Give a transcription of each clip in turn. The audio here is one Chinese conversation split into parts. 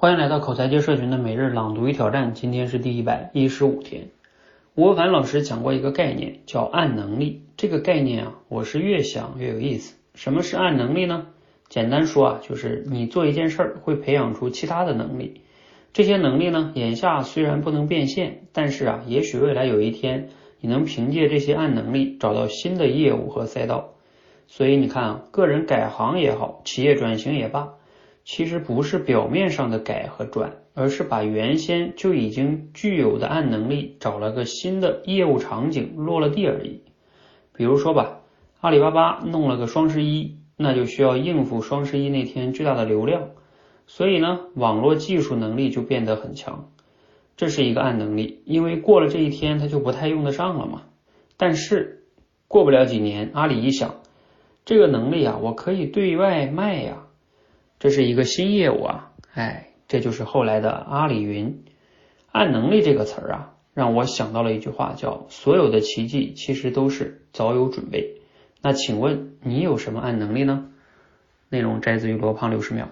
欢迎来到口才界社群的每日朗读与挑战，今天是第一百一十五天。吴凡老师讲过一个概念，叫暗能力。这个概念啊，我是越想越有意思。什么是暗能力呢？简单说啊，就是你做一件事儿会培养出其他的能力。这些能力呢，眼下虽然不能变现，但是啊，也许未来有一天，你能凭借这些暗能力找到新的业务和赛道。所以你看啊，个人改行也好，企业转型也罢。其实不是表面上的改和转，而是把原先就已经具有的暗能力找了个新的业务场景落了地而已。比如说吧，阿里巴巴弄了个双十一，那就需要应付双十一那天巨大的流量，所以呢，网络技术能力就变得很强。这是一个暗能力，因为过了这一天，它就不太用得上了嘛。但是过不了几年，阿里一想，这个能力啊，我可以对外卖呀。这是一个新业务啊，哎，这就是后来的阿里云。按能力这个词儿啊，让我想到了一句话，叫所有的奇迹其实都是早有准备。那请问你有什么按能力呢？内容摘自于罗胖六十秒。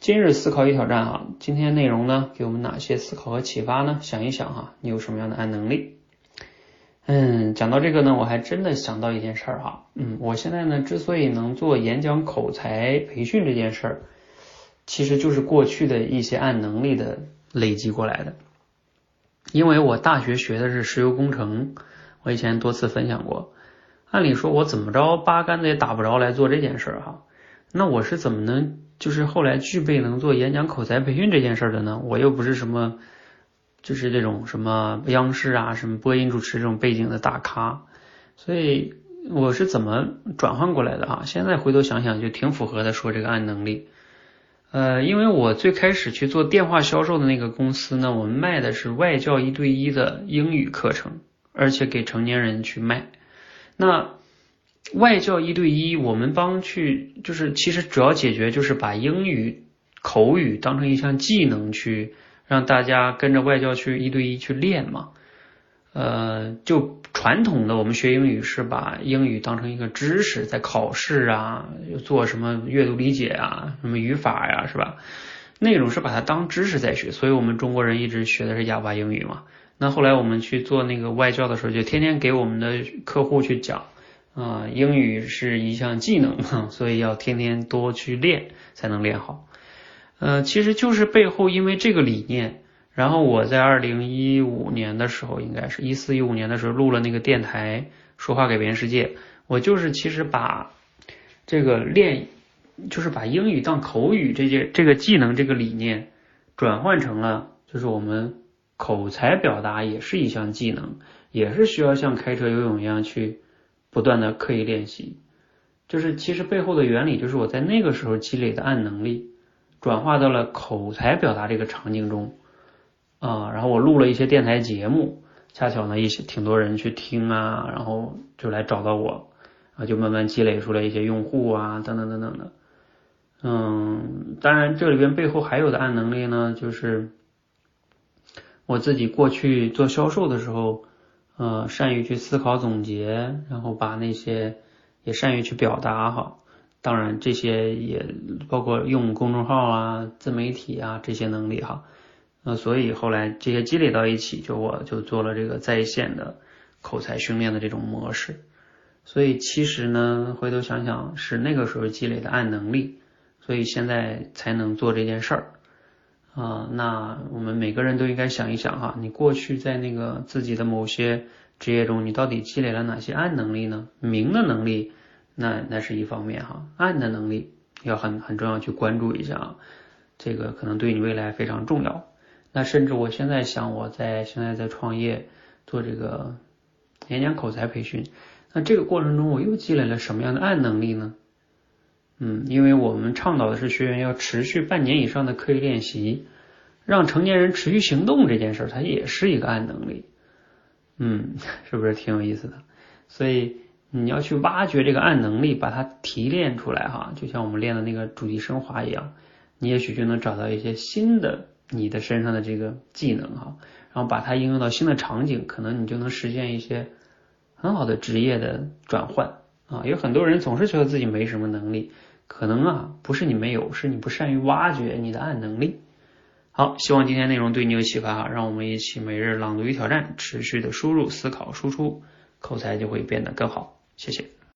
今日思考与挑战哈，今天内容呢，给我们哪些思考和启发呢？想一想哈，你有什么样的按能力？嗯，讲到这个呢，我还真的想到一件事儿哈。嗯，我现在呢之所以能做演讲口才培训这件事儿，其实就是过去的一些按能力的累积过来的。因为我大学学的是石油工程，我以前多次分享过。按理说，我怎么着八竿子也打不着来做这件事儿哈。那我是怎么能就是后来具备能做演讲口才培训这件事儿的呢？我又不是什么。就是这种什么央视啊，什么播音主持这种背景的大咖，所以我是怎么转换过来的啊？现在回头想想就挺符合的，说这个暗能力。呃，因为我最开始去做电话销售的那个公司呢，我们卖的是外教一对一的英语课程，而且给成年人去卖。那外教一对一，我们帮去就是其实主要解决就是把英语口语当成一项技能去。让大家跟着外教去一对一去练嘛，呃，就传统的我们学英语是把英语当成一个知识，在考试啊，做什么阅读理解啊，什么语法呀，是吧？那种是把它当知识在学，所以我们中国人一直学的是哑巴英语嘛。那后来我们去做那个外教的时候，就天天给我们的客户去讲啊，英语是一项技能嘛，所以要天天多去练，才能练好。呃，其实就是背后因为这个理念，然后我在二零一五年的时候，应该是一四一五年的时候录了那个电台，说话改变世界。我就是其实把这个练，就是把英语当口语这些这个技能这个理念转换成了，就是我们口才表达也是一项技能，也是需要像开车游泳一样去不断的刻意练习。就是其实背后的原理就是我在那个时候积累的暗能力。转化到了口才表达这个场景中啊，然后我录了一些电台节目，恰巧呢一些挺多人去听啊，然后就来找到我啊，就慢慢积累出来一些用户啊，等等等等的。嗯，当然这里边背后还有的暗能力呢，就是我自己过去做销售的时候，呃，善于去思考总结，然后把那些也善于去表达哈。当然，这些也包括用公众号啊、自媒体啊这些能力哈，呃，所以后来这些积累到一起，就我就做了这个在线的口才训练的这种模式。所以其实呢，回头想想是那个时候积累的暗能力，所以现在才能做这件事儿啊。那我们每个人都应该想一想哈，你过去在那个自己的某些职业中，你到底积累了哪些暗能力呢？明的能力。那那是一方面哈，暗的能力要很很重要去关注一下啊，这个可能对你未来非常重要。那甚至我现在想，我在现在在创业做这个演讲口才培训，那这个过程中我又积累了什么样的暗能力呢？嗯，因为我们倡导的是学员要持续半年以上的刻意练习，让成年人持续行动这件事儿，它也是一个暗能力。嗯，是不是挺有意思的？所以。你要去挖掘这个暗能力，把它提炼出来哈，就像我们练的那个主题升华一样，你也许就能找到一些新的你的身上的这个技能哈，然后把它应用到新的场景，可能你就能实现一些很好的职业的转换啊。有很多人总是觉得自己没什么能力，可能啊不是你没有，是你不善于挖掘你的暗能力好，希望今天内容对你有启发哈，让我们一起每日朗读与挑战，持续的输入、思考、输出，口才就会变得更好。谢谢。